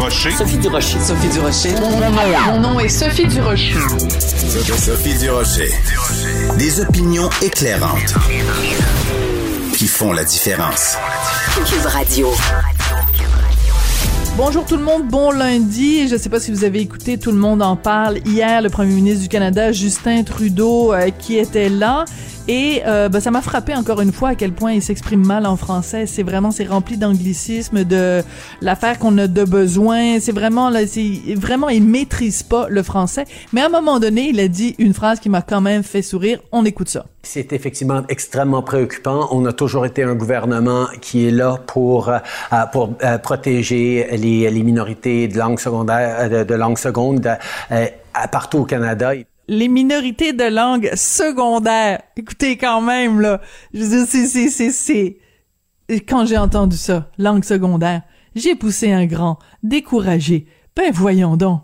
Durocher. Sophie Durocher. Sophie Durocher. Mon nom, est Sophie Durocher. Sophie Durocher. Des opinions éclairantes qui font la différence. Cube Radio. Bonjour tout le monde, bon lundi. Je ne sais pas si vous avez écouté, tout le monde en parle. Hier, le premier ministre du Canada, Justin Trudeau, euh, qui était là. Et euh, ben, ça m'a frappé encore une fois à quel point il s'exprime mal en français. C'est vraiment, c'est rempli d'anglicisme, de l'affaire qu'on a de besoin. C'est vraiment, là, c'est vraiment, il maîtrise pas le français. Mais à un moment donné, il a dit une phrase qui m'a quand même fait sourire. On écoute ça. C'est effectivement extrêmement préoccupant. On a toujours été un gouvernement qui est là pour euh, pour euh, protéger les, minorités de langue secondaire, de, de langue seconde euh, partout au Canada les minorités de langue secondaire. Écoutez quand même là, je veux dire c'est c'est c'est quand j'ai entendu ça, langue secondaire, j'ai poussé un grand, découragé. Ben voyons donc.